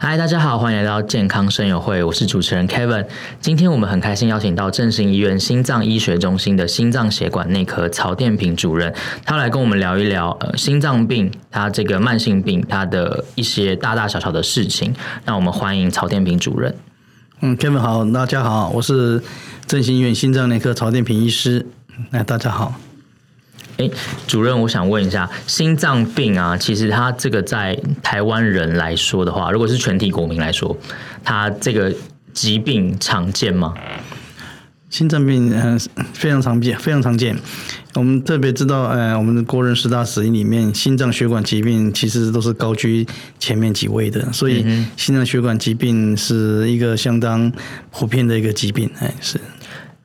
嗨，大家好，欢迎来到健康声友会，我是主持人 Kevin。今天我们很开心邀请到振兴医院心脏医学中心的心脏血管内科曹殿平主任，他来跟我们聊一聊呃心脏病，他这个慢性病，他的一些大大小小的事情。让我们欢迎曹殿平主任。嗯，Kevin 好，大家好，我是振兴医院心脏内科曹殿平医师。那大家好。哎，主任，我想问一下，心脏病啊，其实它这个在台湾人来说的话，如果是全体国民来说，它这个疾病常见吗？心脏病嗯、呃、非常常见，非常常见。我们特别知道，呃，我们的国人十大死因里面，心脏血管疾病其实都是高居前面几位的，所以心脏血管疾病是一个相当普遍的一个疾病。哎，是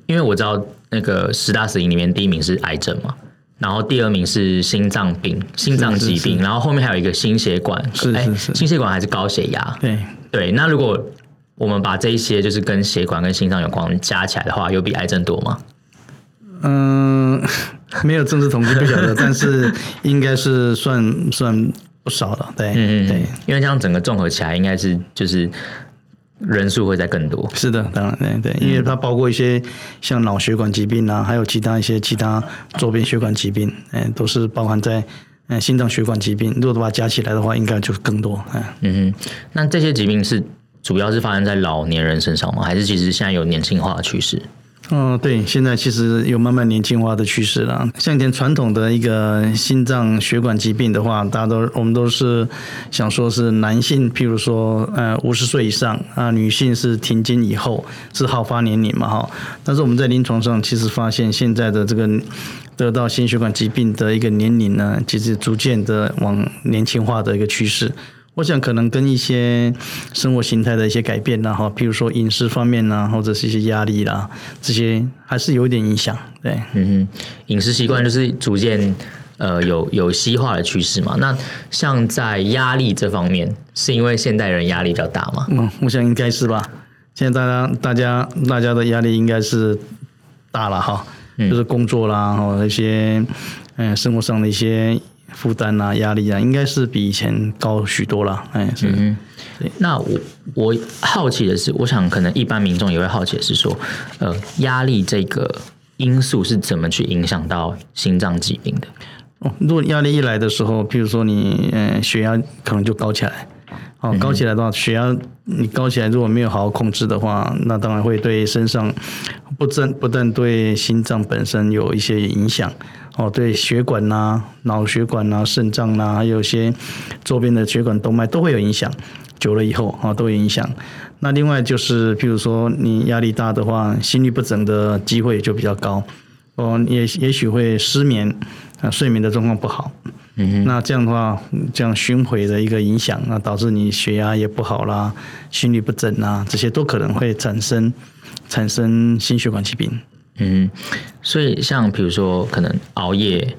因为我知道那个十大死因里面第一名是癌症嘛。然后第二名是心脏病、心脏疾病，是是是，然后后面还有一个心血管，是是是，心血管还是高血压？对对。那如果我们把这一些就是跟血管跟心脏有关加起来的话，有比癌症多吗？嗯，没有政治统计不晓得，但是应该是算算不少了。对，嗯对，因为这样整个综合起来，应该是就是。人数会再更多，是的，当然对对，因为它包括一些像脑血管疾病啊，还有其他一些其他周边血管疾病，哎，都是包含在嗯心脏血管疾病。如果把它加起来的话，应该就更多。嗯哼，那这些疾病是主要是发生在老年人身上吗？还是其实现在有年轻化的趋势？嗯，对，现在其实有慢慢年轻化的趋势了。像以前传统的一个心脏血管疾病的话，大家都我们都是想说是男性，譬如说呃五十岁以上啊，女性是停经以后是好发年龄嘛哈。但是我们在临床上其实发现，现在的这个得到心血管疾病的一个年龄呢，其实逐渐的往年轻化的一个趋势。我想可能跟一些生活形态的一些改变呐，哈，比如说饮食方面呐，或者是一些压力啦，这些还是有一点影响。对，嗯哼，饮食习惯就是逐渐呃有有西化的趋势嘛。那像在压力这方面，是因为现代人压力比较大吗？嗯，我想应该是吧。现在大家大家大家的压力应该是大了哈，就是工作啦，哈，一些嗯生活上的一些。负担啊，压力啊，应该是比以前高许多了。哎，是。嗯，那我我好奇的是，我想可能一般民众也会好奇的是说，呃，压力这个因素是怎么去影响到心脏疾病的？哦，如果压力一来的时候，比如说你，呃，血压可能就高起来。哦，高起来的话，血压你高起来，如果没有好好控制的话，那当然会对身上不但不但对心脏本身有一些影响。哦，对血管呐、啊、脑血管呐、啊、肾脏呐，还有一些周边的血管动脉都会有影响。久了以后啊，都有影响。那另外就是，譬如说你压力大的话，心律不整的机会就比较高。哦，也也许会失眠啊，睡眠的状况不好。嗯。那这样的话，这样巡回的一个影响，那导致你血压也不好啦，心率不整啊，这些都可能会产生产生心血管疾病。嗯，所以像比如说，可能熬夜，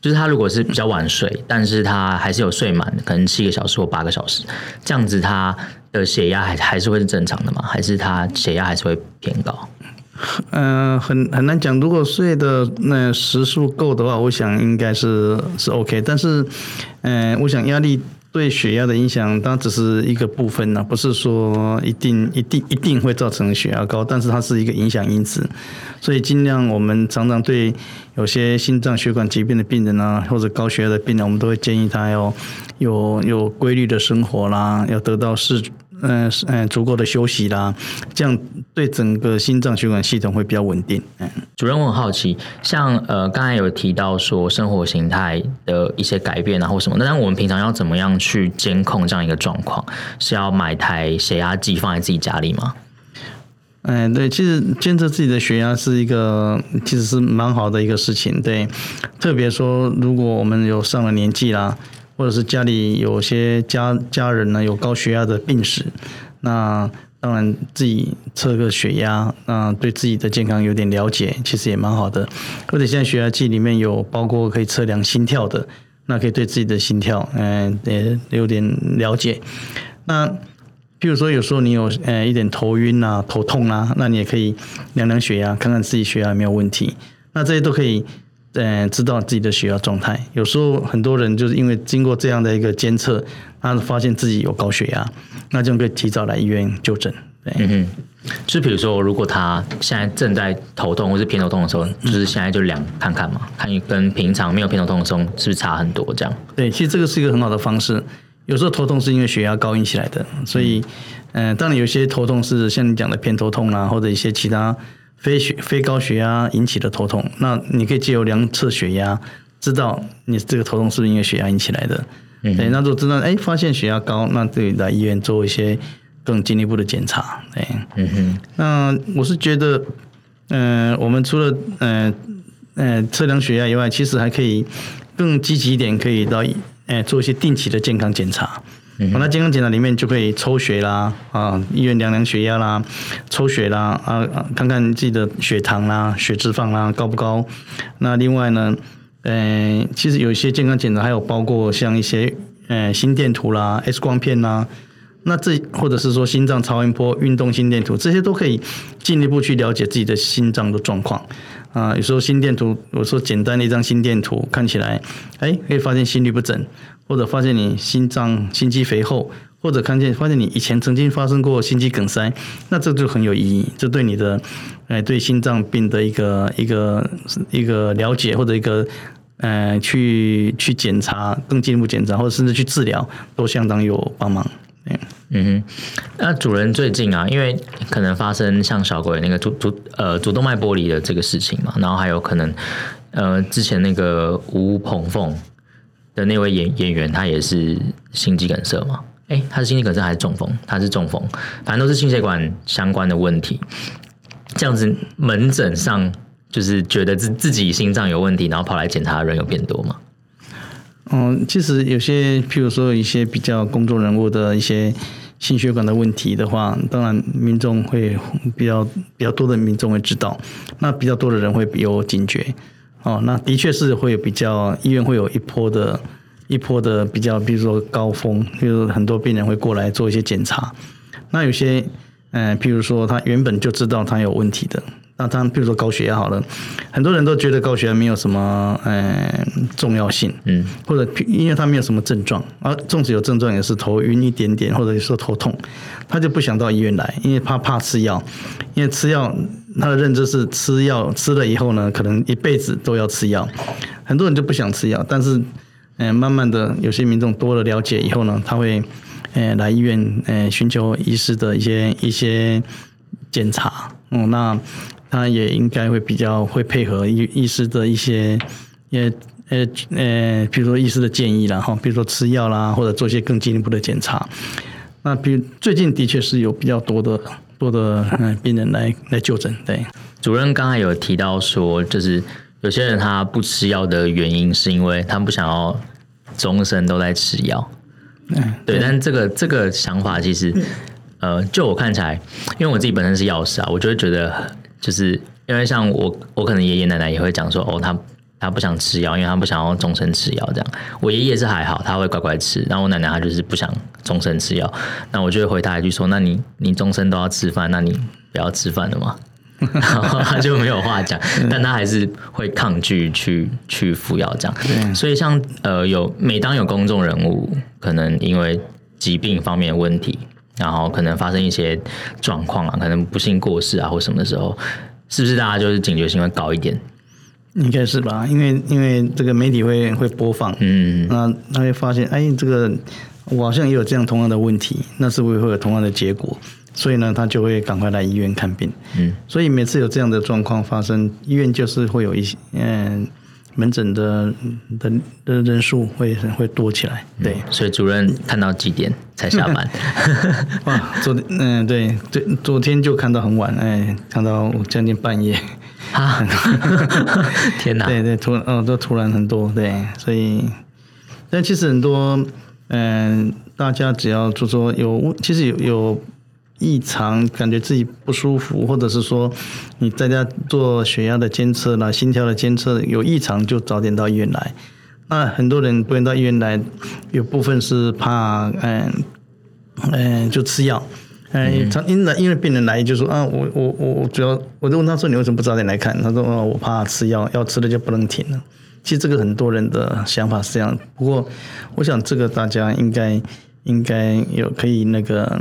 就是他如果是比较晚睡，但是他还是有睡满，可能七个小时或八个小时，这样子他的血压还还是会是正常的吗？还是他血压还是会偏高？嗯、很很难讲。如果睡的那时数够的话，我想应该是是 OK。但是，嗯、我想压力。对血压的影响，当然只是一个部分呢，不是说一定一定一定会造成血压高，但是它是一个影响因子，所以尽量我们常常对有些心脏血管疾病的病人啊，或者高血压的病人，我们都会建议他要有有规律的生活啦，要得到适。嗯嗯，足够的休息啦，这样对整个心脏血管系统会比较稳定。嗯，主任，我很好奇，像呃刚才有提到说生活形态的一些改变啊或什么，那我们平常要怎么样去监控这样一个状况？是要买台血压计放在自己家里吗？嗯，对，其实监测自己的血压是一个其实是蛮好的一个事情。对，特别说如果我们有上了年纪啦。或者是家里有些家家人呢有高血压的病史，那当然自己测个血压，那，对自己的健康有点了解，其实也蛮好的。或者现在血压计里面有包括可以测量心跳的，那可以对自己的心跳，嗯，也有点了解。那譬如说有时候你有呃一点头晕啊、头痛啊，那你也可以量量血压，看看自己血压有没有问题。那这些都可以。呃，知道自己的血压状态。有时候很多人就是因为经过这样的一个监测，他发现自己有高血压，那就可以提早来医院就诊。对，嗯哼，就比如说，如果他现在正在头痛或是偏头痛的时候，就是现在就量看看嘛，看跟平常没有偏头痛的时候是不是差很多这样。对，其实这个是一个很好的方式。有时候头痛是因为血压高引起来的，所以，嗯、呃，当然有些头痛是像你讲的偏头痛啊，或者一些其他。非血非高血压引起的头痛，那你可以借由量测血压，知道你这个头痛是不是因为血压引起来的。嗯，对，那如果知道哎发现血压高，那对来医院做一些更进一步的检查。对，嗯哼。那我是觉得，嗯、呃，我们除了嗯嗯、呃、测量血压以外，其实还可以更积极一点，可以到哎做一些定期的健康检查。那健康检查里面就可以抽血啦，啊，医院量量血压啦，抽血啦，啊，看看自己的血糖啦、血脂肪啦高不高。那另外呢，呃，其实有一些健康检查还有包括像一些呃心电图啦、X 光片啦，那这或者是说心脏超音波、运动心电图，这些都可以进一步去了解自己的心脏的状况。啊，有时候心电图，有时候简单的一张心电图看起来，哎，可以发现心律不整。或者发现你心脏心肌肥厚，或者看见发现你以前曾经发生过心肌梗塞，那这就很有意义，这对你的，哎，对心脏病的一个一个一个了解，或者一个，呃，去去检查，更进一步检查，或者甚至去治疗，都相当有帮忙。嗯哼，那主人最近啊，因为可能发生像小鬼那个主主呃主动脉剥离的这个事情嘛，然后还有可能呃之前那个吴鹏凤。的那位演演员，他也是心肌梗塞嘛？哎、他是心肌梗塞还是中风？他是中风，反正都是心血管相关的问题。这样子门诊上就是觉得自自己心脏有问题，然后跑来检查的人有变多吗？嗯，其实有些，譬如说一些比较公众人物的一些心血管的问题的话，当然民众会比较比较多的民众会知道，那比较多的人会有警觉。哦，那的确是会有比较，医院会有一波的，一波的比较，比如说高峰，比如很多病人会过来做一些检查。那有些，嗯、呃，譬如说他原本就知道他有问题的，那他譬如说高血压好了，很多人都觉得高血压没有什么，嗯、呃，重要性，嗯，或者因为他没有什么症状，而纵使有症状也是头晕一点点，或者说头痛，他就不想到医院来，因为怕怕吃药，因为吃药。他的认知是吃药吃了以后呢，可能一辈子都要吃药。很多人就不想吃药，但是，嗯，慢慢的有些民众多了了解以后呢，他会，呃，来医院，呃，寻求医师的一些一些检查。嗯，那他也应该会比较会配合医医师的一些，呃呃呃，比如说医师的建议啦，哈，比如说吃药啦，或者做一些更进一步的检查。那比如最近的确是有比较多的。多的嗯病人来来就诊，对。主任刚才有提到说，就是有些人他不吃药的原因是因为他不想要终身都在吃药，嗯，对。但这个这个想法其实，呃，就我看起来，因为我自己本身是药师啊，我就会觉得，就是因为像我，我可能爷爷奶奶也会讲说，哦，他。他不想吃药，因为他不想要终身吃药。这样，我爷爷是还好，他会乖乖吃。然后我奶奶她就是不想终身吃药。那我就会回他一句说：“那你你终身都要吃饭，那你不要吃饭了吗。”然后他就没有话讲，但他还是会抗拒去去服药这样。所以像呃有每当有公众人物可能因为疾病方面的问题，然后可能发生一些状况啊，可能不幸过世啊或什么的时候，是不是大家就是警觉性会高一点？应该是吧，因为因为这个媒体会会播放，嗯，那他会发现，哎，这个我好像也有这样同样的问题，那是不是会有同样的结果？所以呢，他就会赶快来医院看病，嗯，所以每次有这样的状况发生，医院就是会有一些，嗯，门诊的的的人数会会多起来，对，嗯，所以主任看到几点才下班？哇，昨天，嗯，对，对，昨天就看到很晚，哎，看到将近半夜。啊！天哪！对对，突然哦，都突然很多，对，所以，但其实很多，嗯、呃，大家只要就说有，其实有有异常，感觉自己不舒服，或者是说你在家做血压的监测啦、心跳的监测有异常，就早点到医院来。那很多人不愿到医院来，有部分是怕，嗯嗯，就吃药。哎，常因为因为病人来就说啊，我我我我主要，我就问他说，你为什么不早点来看？他说啊，我怕吃药，药吃了就不能停了。其实这个很多人的想法是这样，不过我想这个大家应该应该有可以那个，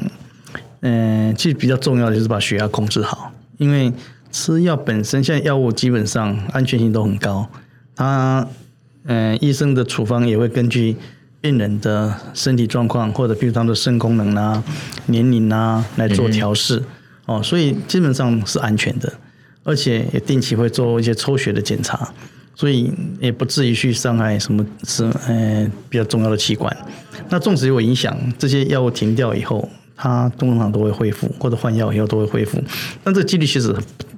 嗯，其实比较重要的就是把血压控制好，因为吃药本身现在药物基本上安全性都很高，他嗯医生的处方也会根据。病人的身体状况，或者比如他的肾功能啊、年龄啊来做调试哦，所以基本上是安全的，而且也定期会做一些抽血的检查，所以也不至于去伤害什么是呃比较重要的器官。那纵使有影响，这些药物停掉以后，它通常都会恢复，或者换药以后都会恢复，但这个几率其实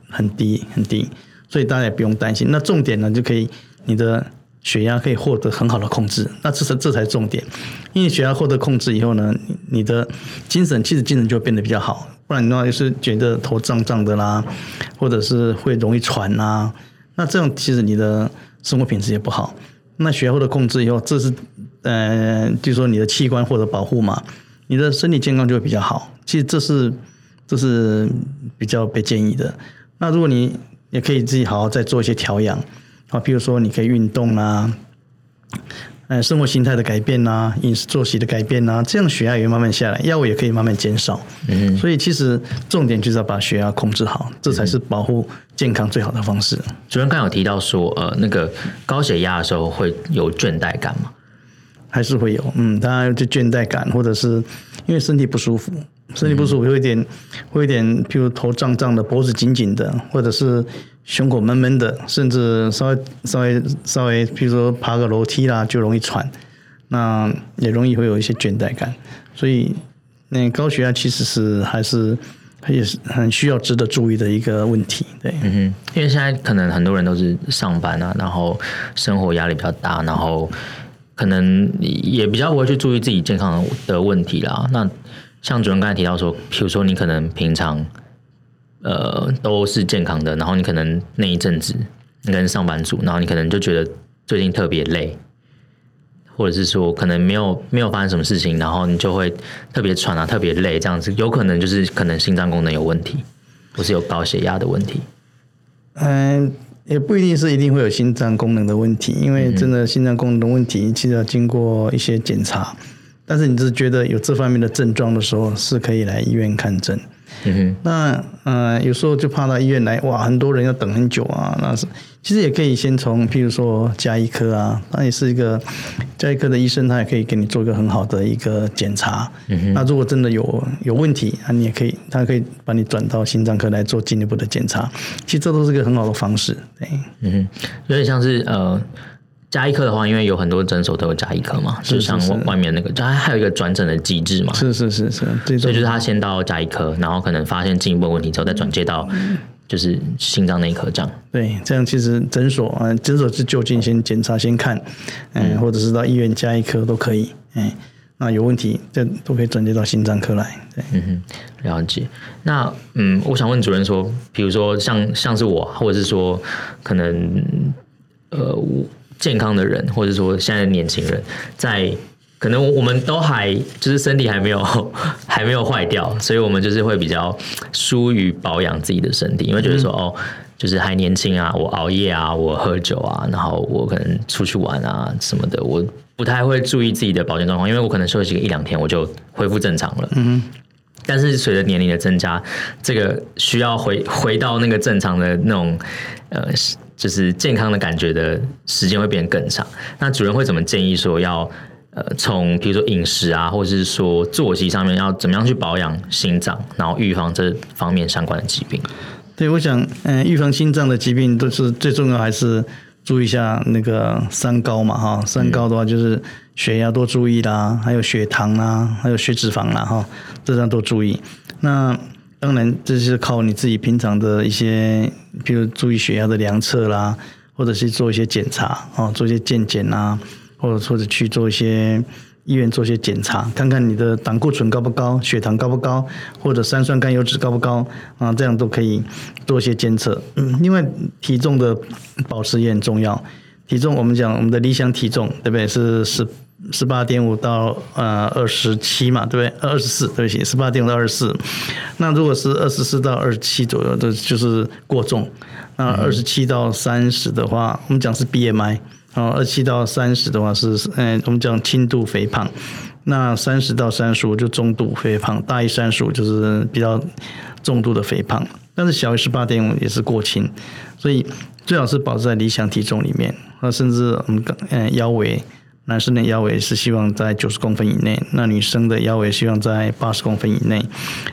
很低很低，所以大家也不用担心。那重点呢，就可以你的。血压可以获得很好的控制，那这是这才重点。因为血压获得控制以后呢，你的精神其实精神就会变得比较好。不然的话，就是觉得头胀胀的啦，或者是会容易喘呐。那这样其实你的生活品质也不好。那血压获得控制以后，这是呃，就说你的器官获得保护嘛，你的身体健康就会比较好。其实这是这是比较被建议的。那如果你也可以自己好好再做一些调养。啊，比如说你可以运动啊，呃，生活形态的改变啊，饮食作息的改变啊，这样血压也会慢慢下来，药物也可以慢慢减少。嗯，所以其实重点就是要把血压控制好，这才是保护健康最好的方式。主任刚有提到说，呃，那个高血压的时候会有倦怠感吗？还是会有，嗯，当然就倦怠感，或者是因为身体不舒服，身体不舒服会有一点，会有一点，譬如头胀胀的，脖子紧紧的，或者是。胸口闷闷的，甚至稍微稍微稍微，比如说爬个楼梯啦，就容易喘，那也容易会有一些倦怠感。所以，那高血压其实是还是也是很需要值得注意的一个问题。对，嗯哼，因为现在可能很多人都是上班啊，然后生活压力比较大，然后可能也比较不会去注意自己健康的问题啦。那像主任刚才提到说，比如说你可能平常。呃，都是健康的，然后你可能那一阵子，你跟上班族，然后你可能就觉得最近特别累，或者是说可能没有没有发生什么事情，然后你就会特别喘啊，特别累这样子，有可能就是可能心脏功能有问题，或是有高血压的问题。嗯，也不一定是一定会有心脏功能的问题，因为真的心脏功能的问题，其实要经过一些检查，但是你只是觉得有这方面的症状的时候，是可以来医院看诊。嗯，那呃，有时候就怕到医院来，哇，很多人要等很久啊。那是其实也可以先从，譬如说加医科啊，那也是一个加医科的医生，他也可以给你做一个很好的一个检查。嗯，那如果真的有有问题，啊，你也可以，他可以把你转到心脏科来做进一步的检查。其实这都是一个很好的方式。对，嗯哼，有点像是呃。家医科的话，因为有很多诊所都有加一科嘛，就像外面那个，它还有一个转诊的机制嘛。是是是是，所以就是他先到加一科，然后可能发现进一步问题之后，再转接到就是心脏内科这样。对，这样其实诊所啊，诊所是就近先检查先看，嗯，或者是到医院加一科都可以，嗯，那有问题这都可以转接到心脏科来。对，嗯哼，了解。那嗯，我想问主任说，比如说像像是我，或者是说可能呃我。健康的人，或者说现在的年轻人，在可能我们都还就是身体还没有 还没有坏掉，所以我们就是会比较疏于保养自己的身体，因为觉得说哦，就是还年轻啊，我熬夜啊，我喝酒啊，然后我可能出去玩啊什么的，我不太会注意自己的保健状况，因为我可能休息个一两天我就恢复正常了。嗯，但是随着年龄的增加，这个需要回回到那个正常的那种呃。就是健康的感觉的时间会变更长。那主任会怎么建议说要呃从比如说饮食啊，或者是说作息上面要怎么样去保养心脏，然后预防这方面相关的疾病？对，我想嗯，预防心脏的疾病都是最重要，还是注意一下那个三高嘛哈。三高的话就是血压多注意啦，还有血糖啦，还有血脂肪啦哈，这样多注意。那当然，这是靠你自己平常的一些，比如注意血压的量测啦，或者是做一些检查啊，做一些健检啊，或者或者去做一些医院做一些检查，看看你的胆固醇高不高，血糖高不高，或者三酸甘油酯高不高啊，这样都可以做一些监测。嗯，另外体重的保持也很重要。体重我们讲我们的理想体重对不对？是十十八点五到呃二十七嘛，对不对？二十四对不起，十八点五到二十四。那如果是二十四到二十七左右的，就是过重。那二十七到三十的话，我们讲是 BMI。哦，二七到三十的话是，嗯，我们讲轻度肥胖。那三十到三十五就中度肥胖，大于三十五就是比较重度的肥胖。但是小于十八点五也是过轻，所以最好是保持在理想体重里面。那甚至我们嗯腰围，男生的腰围是希望在九十公分以内，那女生的腰围希望在八十公分以内。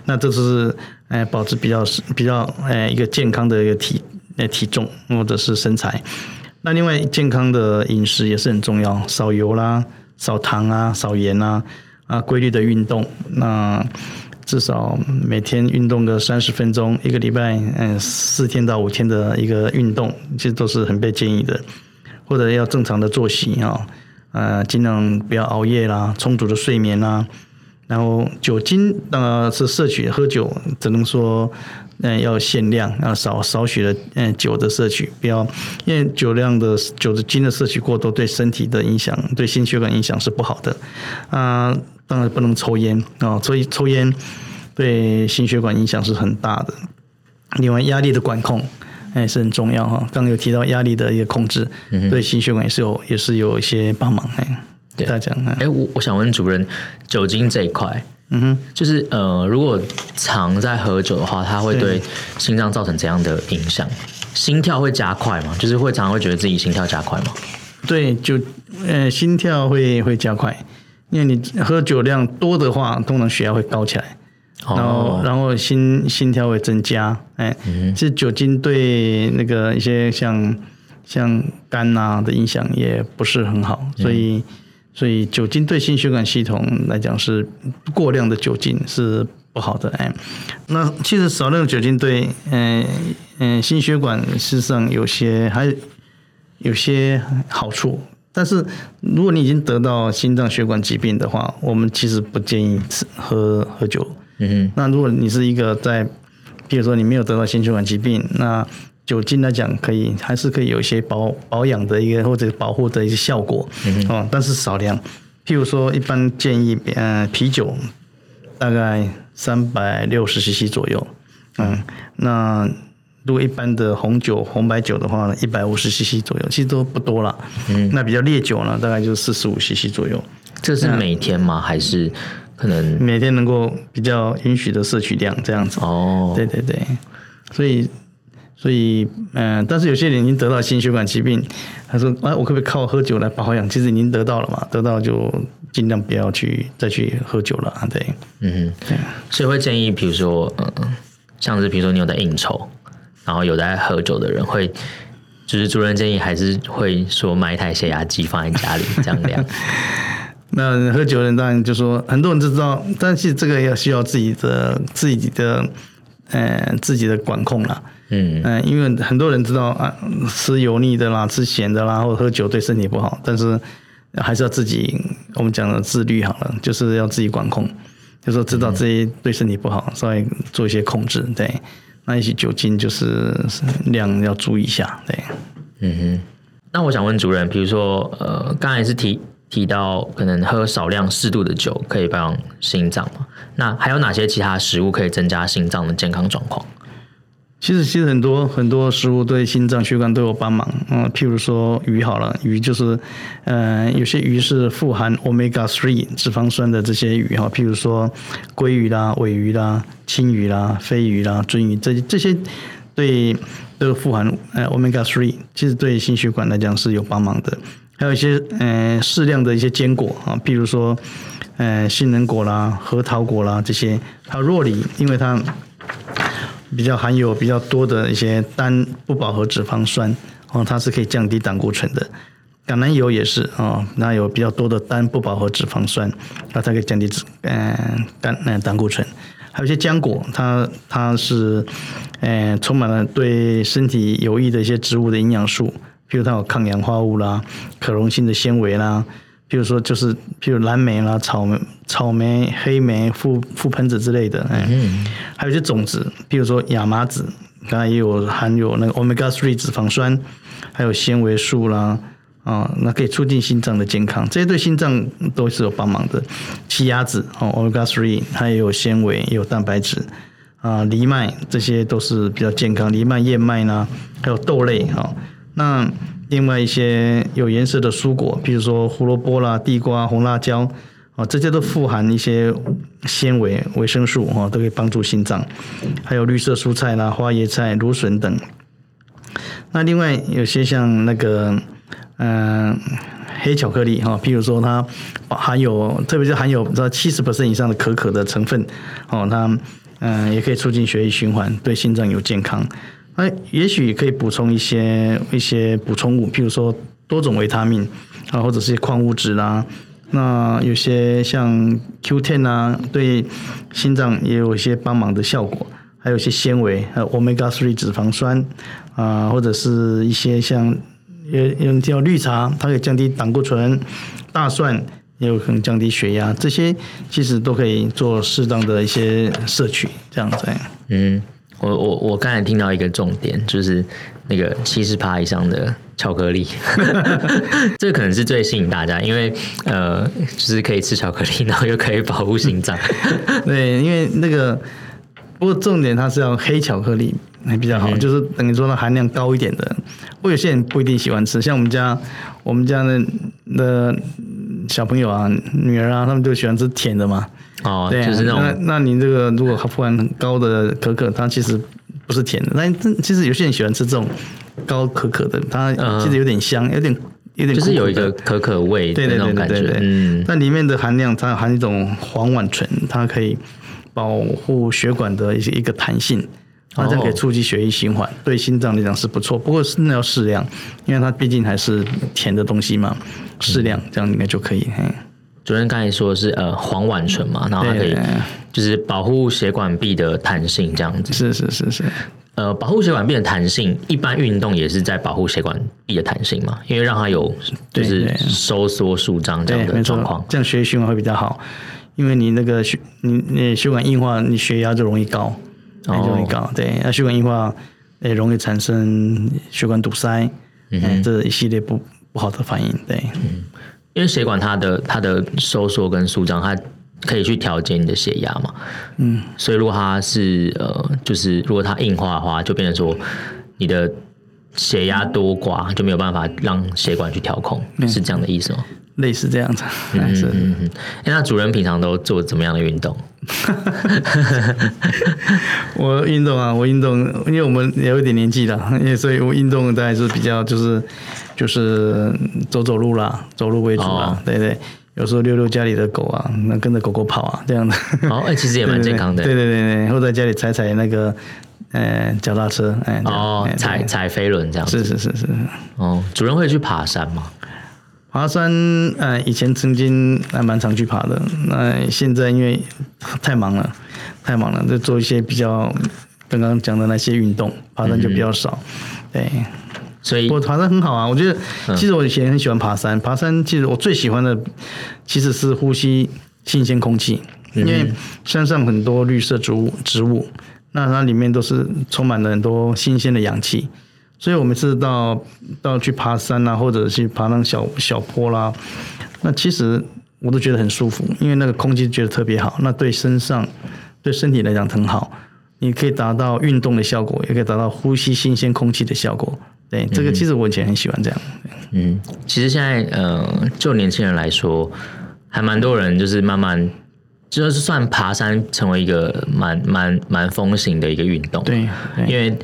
那这是哎保持比较比较哎一个健康的一个体哎体重或者是身材。那另外健康的饮食也是很重要，少油啦，少糖啊，少盐啊，啊，规律的运动，那至少每天运动个三十分钟，一个礼拜嗯四天到五天的一个运动，其实都是很被建议的，或者要正常的作息啊，呃，尽量不要熬夜啦，充足的睡眠啦，然后酒精呃是摄取喝酒，只能说。嗯，要限量，要少少许的嗯酒的摄取，不要因为酒量的酒的精的摄取过多，对身体的影响，对心血管影响是不好的。啊、当然不能抽烟啊，所以抽烟对心血管影响是很大的。另外，压力的管控也是很重要哈。刚刚有提到压力的一个控制，对心血管也是有也是有一些帮忙哎。对大家讲哎，我我想问主任，酒精这一块。嗯哼，就是呃，如果常在喝酒的话，它会对心脏造成怎样的影响？心跳会加快吗？就是会常常会觉得自己心跳加快吗？对，就呃，心跳会会加快，因为你喝酒量多的话，通常血压会高起来，然后、哦、然后心心跳会增加。哎，其实酒精对那个一些像像肝啊的影响也不是很好，所以。嗯所以酒精对心血管系统来讲是过量的酒精是不好的哎，那其实少量的酒精对嗯嗯心血管事实上有些还有些好处，但是如果你已经得到心脏血管疾病的话，我们其实不建议吃喝喝酒。嗯哼，那如果你是一个在，比如说你没有得到心血管疾病，那酒精来讲，可以还是可以有一些保保养的一个或者保护的一些效果，嗯哼，但是少量。譬如说，一般建议，呃，啤酒大概三百六十 CC 左右，嗯，那如果一般的红酒、红白酒的话呢，一百五十 CC 左右，其实都不多了。嗯，那比较烈酒呢，大概就四十五 CC 左右。这是每天吗？还是可能每天能够比较允许的摄取量这样子？哦，对对对，所以。所以，嗯、呃，但是有些人已经得到心血管疾病，他说：“哎，我可不可以靠喝酒来保养？”其实已经得到了嘛，得到就尽量不要去再去喝酒了啊。对，嗯哼，对。所以会建议，比如说，嗯，像是比如说你有在应酬，然后有在喝酒的人，会就是主任建议还是会说买一台血压计放在家里这样量。那喝酒的人当然就说很多人都知道，但是这个要需要自己的自己的呃自己的管控了。嗯嗯，因为很多人知道啊，吃油腻的啦，吃咸的啦，或者喝酒对身体不好，但是还是要自己，我们讲的自律好了，就是要自己管控，就是说知道这些对身体不好，稍微做一些控制，对。那一些酒精就是量要注意一下，对。嗯哼。那我想问主任，比如说呃，刚才是提提到可能喝少量适度的酒可以保养心脏嘛？那还有哪些其他食物可以增加心脏的健康状况？其实，其实很多很多食物对心脏血管都有帮忙。嗯，譬如说鱼好了，鱼就是，呃，有些鱼是富含 omega three 脂肪酸的这些鱼哈，譬如说鲑鱼啦、尾鱼啦、青鱼啦、飞鱼啦、鳟鱼这这些，对都富含呃 omega three，其实对心血管来讲是有帮忙的。还有一些呃适量的一些坚果啊，譬如说呃杏仁果啦、核桃果啦这些，还有酪梨，因为它。比较含有比较多的一些单不饱和脂肪酸哦，它是可以降低胆固醇的。橄榄油也是哦，那有比较多的单不饱和脂肪酸，那它可以降低脂嗯胆嗯胆固醇。还有一些浆果，它它是嗯充满了对身体有益的一些植物的营养素，比如它有抗氧化物啦、可溶性的纤维啦，譬如说就是，譬如蓝莓啦、草莓、草莓、黑莓、覆覆盆子之类的，哎，嗯、还有一些种子，譬如说亚麻籽，刚才也有含有那个 omega three 脂肪酸，还有纤维素啦，啊，那可以促进心脏的健康，这些对心脏都是有帮忙的。奇亚籽哦，omega three，它也有纤维，也有蛋白质，啊，藜麦这些都是比较健康，藜麦、燕麦呢，还有豆类哈，那。另外一些有颜色的蔬果，比如说胡萝卜啦、地瓜、红辣椒，啊，这些都富含一些纤维、维生素，哈，都可以帮助心脏。还有绿色蔬菜啦、花椰菜、芦笋等。那另外有些像那个，嗯、黑巧克力，哈，比如说它含有，特别是含有这七十 percent 以上的可可的成分，哦，它嗯、也可以促进血液循环，对心脏有健康。那也许可以补充一些一些补充物，譬如说多种维他命啊，或者是矿物质啦。那有些像 Q10 啊，对心脏也有一些帮忙的效果。还有一些纤维，还有 Omega 3脂肪酸啊，或者是一些像有有人叫绿茶，它可以降低胆固醇。大蒜也有可能降低血压，这些其实都可以做适当的一些摄取，这样子。嗯。我我我刚才听到一个重点，就是那个七十趴以上的巧克力，这可能是最吸引大家，因为呃，就是可以吃巧克力，然后又可以保护心脏。对，因为那个不过重点它是要黑巧克力还比较好，嗯、就是等于说它含量高一点的。我有些人不一定喜欢吃，像我们家我们家的的小朋友啊、女儿啊，他们就喜欢吃甜的嘛。哦，对、啊，就是那种。那那您这个如果含量很高的可可，它其实不是甜的。但其实有些人喜欢吃这种高可可的，它其实有点香，有点有点就是有一个可可味的那种感觉。对对对对对，嗯。但里面的含量，它含一种黄烷醇，它可以保护血管的一些一个弹性，它这样可以促进血液循环，对心脏来讲是不错。不过是那要适量，因为它毕竟还是甜的东西嘛，适量这样应该就可以。嗯主任刚才说的是呃黄烷醇嘛，然后它可以就是保护血管壁的弹性这样子。是是是是。呃，保护血管壁的弹性，一般运动也是在保护血管壁的弹性嘛，因为让它有就是收缩舒张这样的状况，这样血液循环会比较好。因为你那个血你那血管硬化，你血压就容易高，就容易高。对，那血管硬化也容易产生血管堵塞，嗯，这一系列不不好的反应。对。嗯因为血管它的它的收缩跟舒张，它可以去调节你的血压嘛。嗯，所以如果它是呃，就是如果它硬化的话，就变成说你的血压多寡就没有办法让血管去调控，嗯、是这样的意思吗？类似这样子。嗯嗯嗯嗯。那主人平常都做怎么样的运动？我运动啊，我运动，因为我们也有一点年纪了，因为所以我运动大概是比较就是。就是走走路啦，走路为主啦，哦、对对，有时候遛遛家里的狗啊，那跟着狗狗跑啊，这样的。哦，哎、欸，其实也蛮健康的。对对对对，或在家里踩踩那个，呃，脚踏车，哎、欸。哦，踩踩飞轮这样子。是是是是。哦，主人会去爬山吗？爬山，呃，以前曾经还蛮常去爬的，那现在因为太忙了，太忙了，就做一些比较刚刚讲的那些运动，爬山就比较少，嗯、对。所以，我爬山很好啊。我觉得，其实我以前很喜欢爬山。爬山其实我最喜欢的，其实是呼吸新鲜空气。因为山上很多绿色植物，植物，那它里面都是充满了很多新鲜的氧气。所以我每次到到去爬山啊，或者去爬那小小坡啦，那其实我都觉得很舒服，因为那个空气觉得特别好。那对身上，对身体来讲很好。你可以达到运动的效果，也可以达到呼吸新鲜空气的效果。对，这个其实我以前很喜欢这样。嗯，其实现在呃，就年轻人来说，还蛮多人就是慢慢，就是算爬山成为一个蛮蛮蛮风行的一个运动。对，对，因为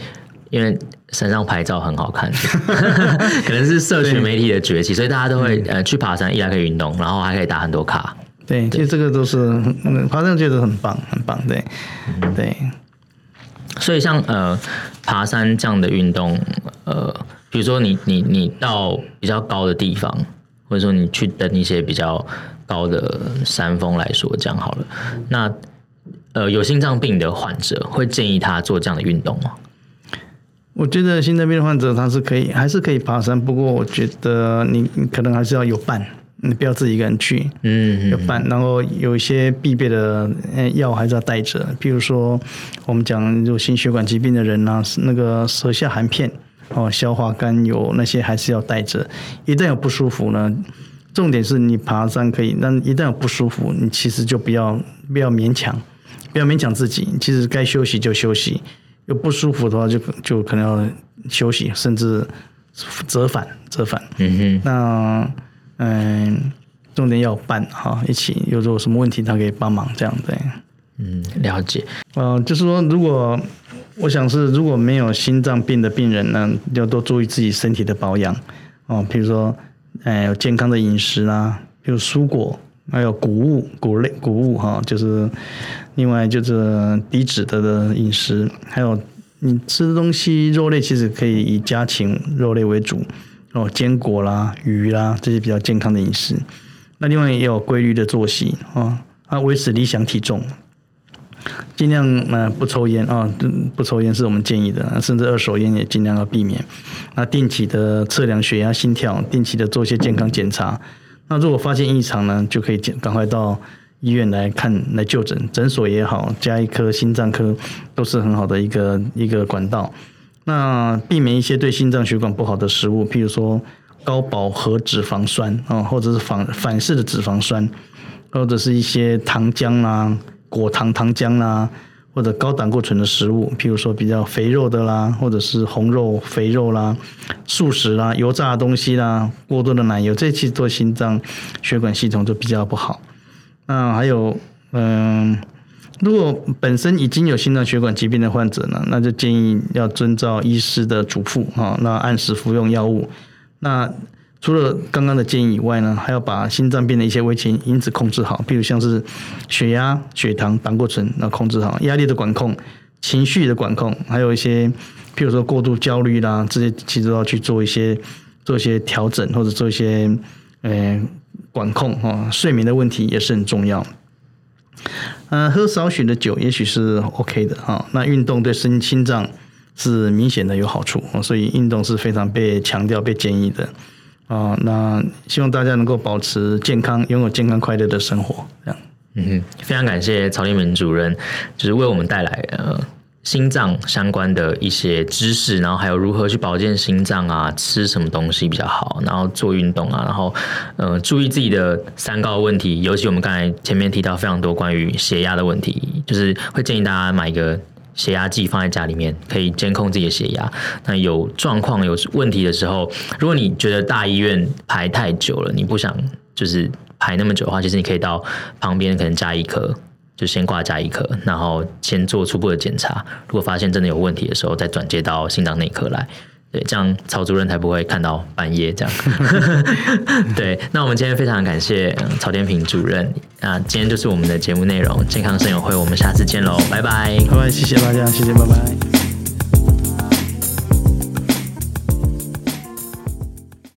因为山上拍照很好看，可能是社群媒体的崛起，所以大家都会呃去爬山，一来可以运动，然后还可以打很多卡。对，其实这个都是爬山觉得很棒，很棒。对，嗯、对。所以像呃爬山这样的运动，呃，比如说你你你到比较高的地方，或者说你去登一些比较高的山峰来说，这样好了。那呃有心脏病的患者会建议他做这样的运动吗？我觉得心脏病的患者他是可以还是可以爬山，不过我觉得你可能还是要有伴，你不要自己一个人去，嗯，有伴，然后有一些必备的药还是要带着，比如说我们讲有心血管疾病的人啊，那个舌下含片哦，消化甘油那些还是要带着。一旦有不舒服呢，重点是你爬山可以，但一旦有不舒服，你其实就不要不要勉强，不要勉强自己，其实该休息就休息，有不舒服的话就就可能要休息，甚至折返折返。嗯哼，那。嗯，重点要有伴哈，一起有有什么问题他可以帮忙这样对。嗯，了解。呃，就是说，如果我想是如果没有心脏病的病人呢，要多注意自己身体的保养哦，比如说，哎，有健康的饮食啦，比如蔬果，还有谷物、谷类、谷物哈，就是另外就是低脂的的饮食，还有你吃的东西肉类其实可以以家禽肉类为主。哦，坚果啦、鱼啦，这些比较健康的饮食。那另外也有规律的作息啊，啊，维持理想体重，尽量呃不抽烟啊，不抽烟是我们建议的，甚至二手烟也尽量要避免。那定期的测量血压、心跳，定期的做一些健康检查。那如果发现异常呢，就可以赶快到医院来看来就诊，诊所也好，加一科、心脏科都是很好的一个一个管道。那避免一些对心脏血管不好的食物，譬如说高饱和脂肪酸啊，或者是反反式的脂肪酸，或者是一些糖浆啦、果糖糖浆啦，或者高胆固醇的食物，譬如说比较肥肉的啦，或者是红肉、肥肉啦、素食啦、油炸的东西啦、过多的奶油，这些其实对心脏血管系统就比较不好。那还有嗯。如果本身已经有心脏血管疾病的患者呢，那就建议要遵照医师的嘱咐啊，那按时服用药物。那除了刚刚的建议以外呢，还要把心脏病的一些危险因子控制好，比如像是血压、血糖、胆固醇，那控制好，压力的管控、情绪的管控，还有一些，譬如说过度焦虑啦，这些其实都要去做一些做一些调整，或者做一些呃管控啊。睡眠的问题也是很重要。嗯，喝少许的酒也许是 OK 的哈。那运动对心心脏是明显的有好处，所以运动是非常被强调、被建议的啊。那希望大家能够保持健康，拥有健康快乐的生活。这样，嗯哼，非常感谢曹立明主任，就是为我们带来呃。心脏相关的一些知识，然后还有如何去保健心脏啊，吃什么东西比较好，然后做运动啊，然后呃注意自己的三高问题，尤其我们刚才前面提到非常多关于血压的问题，就是会建议大家买一个血压计放在家里面，可以监控自己的血压。那有状况有问题的时候，如果你觉得大医院排太久了，你不想就是排那么久的话，其实你可以到旁边可能家医科。就先挂家医科，然后先做初步的检查。如果发现真的有问题的时候，再转接到心脏内科来。对，这样曹主任才不会看到半夜这样。对，那我们今天非常感谢曹天平主任。那今天就是我们的节目内容，健康生友会，我们下次见喽，拜拜，拜拜，谢谢大家，谢谢，拜拜。